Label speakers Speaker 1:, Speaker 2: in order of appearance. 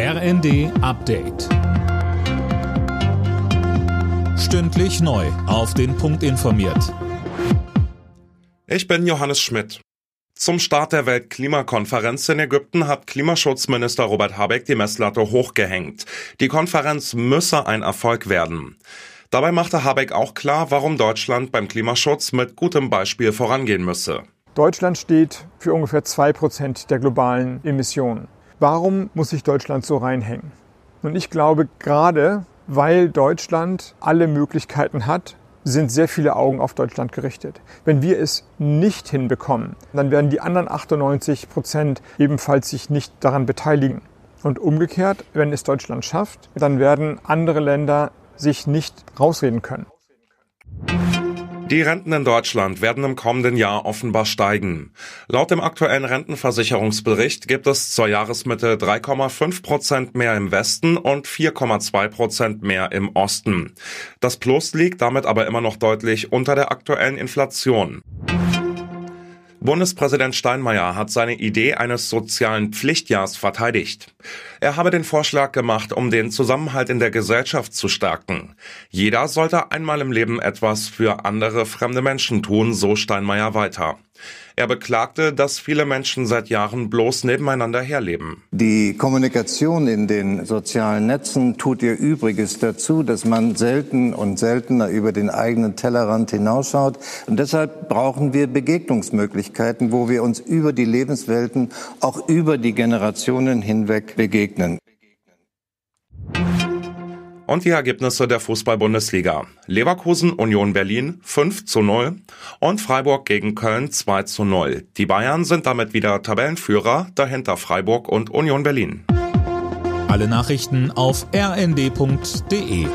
Speaker 1: RND Update. Stündlich neu. Auf den Punkt informiert.
Speaker 2: Ich bin Johannes Schmidt. Zum Start der Weltklimakonferenz in Ägypten hat Klimaschutzminister Robert Habeck die Messlatte hochgehängt. Die Konferenz müsse ein Erfolg werden. Dabei machte Habeck auch klar, warum Deutschland beim Klimaschutz mit gutem Beispiel vorangehen müsse.
Speaker 3: Deutschland steht für ungefähr zwei Prozent der globalen Emissionen. Warum muss sich Deutschland so reinhängen? Und ich glaube, gerade weil Deutschland alle Möglichkeiten hat, sind sehr viele Augen auf Deutschland gerichtet. Wenn wir es nicht hinbekommen, dann werden die anderen 98 Prozent ebenfalls sich nicht daran beteiligen. Und umgekehrt, wenn es Deutschland schafft, dann werden andere Länder sich nicht rausreden können.
Speaker 2: Die Renten in Deutschland werden im kommenden Jahr offenbar steigen. Laut dem aktuellen Rentenversicherungsbericht gibt es zur Jahresmitte 3,5 Prozent mehr im Westen und 4,2 Prozent mehr im Osten. Das Plus liegt damit aber immer noch deutlich unter der aktuellen Inflation. Bundespräsident Steinmeier hat seine Idee eines sozialen Pflichtjahrs verteidigt. Er habe den Vorschlag gemacht, um den Zusammenhalt in der Gesellschaft zu stärken. Jeder sollte einmal im Leben etwas für andere fremde Menschen tun, so Steinmeier weiter. Er beklagte, dass viele Menschen seit Jahren bloß nebeneinander herleben.
Speaker 4: Die Kommunikation in den sozialen Netzen tut ihr Übriges dazu, dass man selten und seltener über den eigenen Tellerrand hinausschaut. Und deshalb brauchen wir Begegnungsmöglichkeiten, wo wir uns über die Lebenswelten, auch über die Generationen hinweg begegnen.
Speaker 2: Und die Ergebnisse der Fußball-Bundesliga. Leverkusen Union Berlin 5 zu 0 und Freiburg gegen Köln 2 zu 0. Die Bayern sind damit wieder Tabellenführer, dahinter Freiburg und Union Berlin.
Speaker 1: Alle Nachrichten auf rnd.de